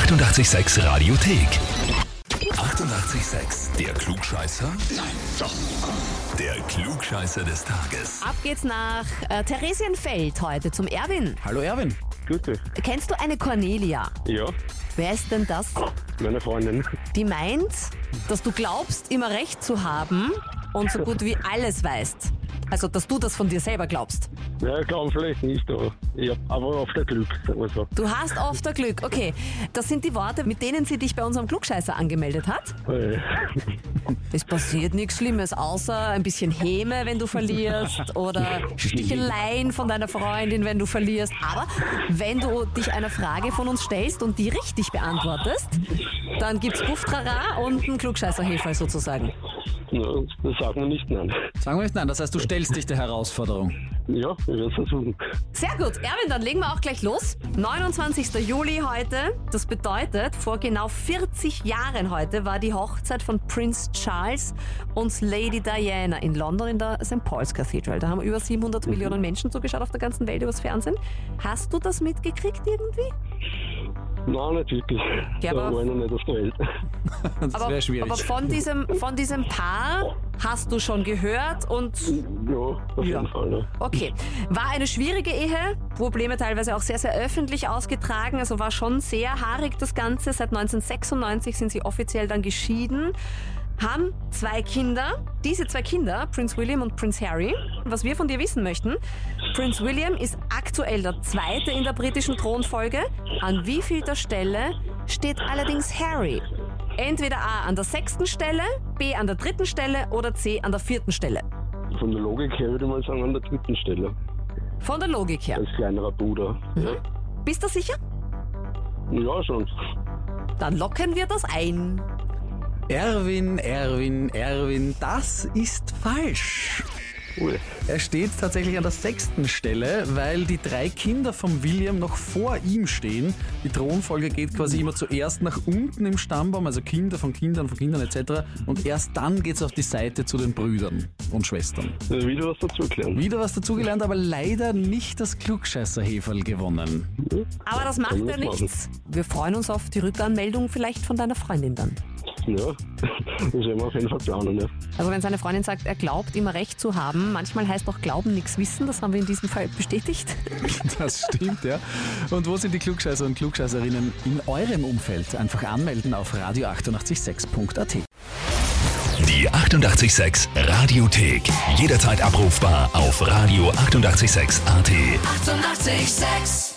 886 Radiothek. 88,6. Der Klugscheißer? Nein, doch. Der Klugscheißer des Tages. Ab geht's nach äh, Theresienfeld heute zum Erwin. Hallo Erwin. Grüß dich. Kennst du eine Cornelia? Ja, Wer ist denn das? meine Freundin. Die meint, dass du glaubst, immer recht zu haben und so gut wie alles weißt. Also, dass du das von dir selber glaubst. Ja, glauben vielleicht nicht, aber ich hab aber oft ein Glück, sagen wir so. Du hast oft ein Glück. Okay, das sind die Worte, mit denen sie dich bei unserem Klugscheißer angemeldet hat. Äh, Es passiert nichts Schlimmes, außer ein bisschen Häme, wenn du verlierst oder Sticheleien von deiner Freundin, wenn du verlierst. Aber wenn du dich einer Frage von uns stellst und die richtig beantwortest, dann gibt's Bufftrara und einen Klugscheißerheferl sozusagen. Na, das sagen wir nicht, nein. Sagen wir nicht nein, das heißt, du stellst dich der Herausforderung. Ja, ich werde es versuchen. Sehr gut, Erwin, dann legen wir auch gleich los. 29. Juli heute, das bedeutet, vor genau 40 Jahren heute war die Hochzeit von Prince Charles und Lady Diana in London in der St. Paul's Cathedral. Da haben über 700 Millionen Menschen zugeschaut auf der ganzen Welt übers Fernsehen. Hast du das mitgekriegt irgendwie? Nein, nicht wirklich. Ja, da aber- war ich noch nicht auf der Welt. Das Aber, wäre schwierig. aber von, diesem, von diesem Paar hast du schon gehört und Ja, auf Ja. jeden Fall. Ja. Okay. War eine schwierige Ehe, Probleme teilweise auch sehr, sehr öffentlich ausgetragen, also war schon sehr haarig das Ganze. Seit 1996 sind sie offiziell dann geschieden, haben zwei Kinder. Diese zwei Kinder, Prince William und Prince Harry. Was wir von dir wissen möchten, Prince William ist aktuell der Zweite in der britischen Thronfolge. An wievielter Stelle steht allerdings Harry? Entweder A an der sechsten Stelle, B an der dritten Stelle oder C an der vierten Stelle. Von der Logik her würde ich mal sagen, an der dritten Stelle. Von der Logik her. Als kleinerer Bruder. Ja. Bist du sicher? ja, schon. Dann locken wir das ein. Erwin, Erwin, Erwin, das ist falsch. Ui. Er steht tatsächlich an der sechsten Stelle, weil die drei Kinder von William noch vor ihm stehen. Die Thronfolge geht quasi immer zuerst nach unten im Stammbaum, also Kinder von Kindern von Kindern etc. Und erst dann geht's auf die Seite zu den Brüdern und Schwestern. Äh, Wieder was dazu erklären. Wieder was dazugelernt, aber leider nicht das Klugscheißer-Heferl gewonnen. Aber das macht ja nichts. Wir freuen uns auf die Rückanmeldung vielleicht von deiner Freundin dann. Ja, das werden wir auf jeden Fall planen. Ja. Also wenn seine Freundin sagt, er glaubt immer recht zu haben, manchmal heißt auch Glauben nichts wissen, das haben wir in diesem Fall bestätigt. Das stimmt, ja. Und wo sind die Klugscheißer und Klugscheißerinnen in eurem Umfeld? Einfach anmelden auf radio886.at. Die 88,6 Radiothek. Jederzeit abrufbar auf radio886.at. 88,6. Eighty-eight, sex.